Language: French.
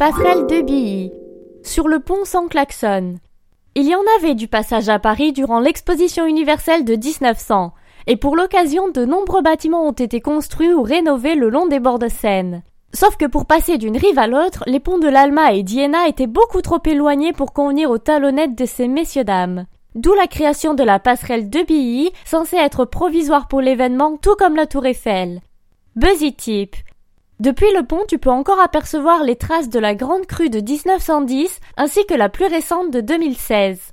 Passerelle de Billy. Sur le pont sans klaxon. Il y en avait du passage à Paris durant l'exposition universelle de 1900, et pour l'occasion de nombreux bâtiments ont été construits ou rénovés le long des bords de Seine. Sauf que pour passer d'une rive à l'autre, les ponts de l'Alma et d'Iéna étaient beaucoup trop éloignés pour convenir aux talonnettes de ces messieurs dames. D'où la création de la passerelle de Billy, censée être provisoire pour l'événement, tout comme la tour Eiffel. Buzzy Tip. Depuis le pont, tu peux encore apercevoir les traces de la grande crue de 1910 ainsi que la plus récente de 2016.